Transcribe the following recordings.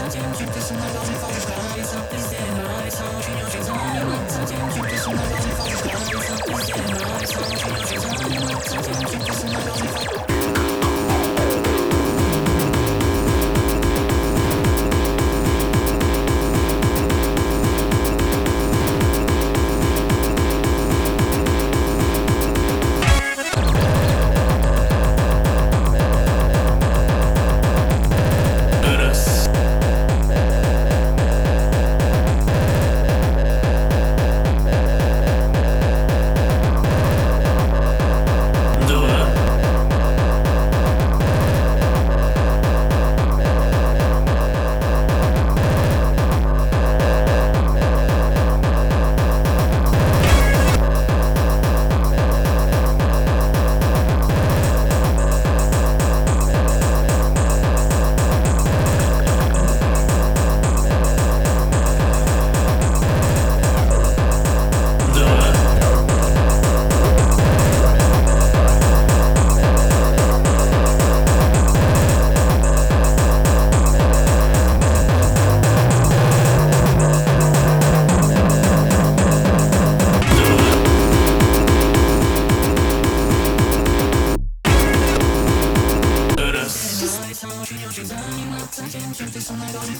Sentiment, you're pissing my balls and falling down. Eyes up, dead, my.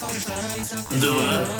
два,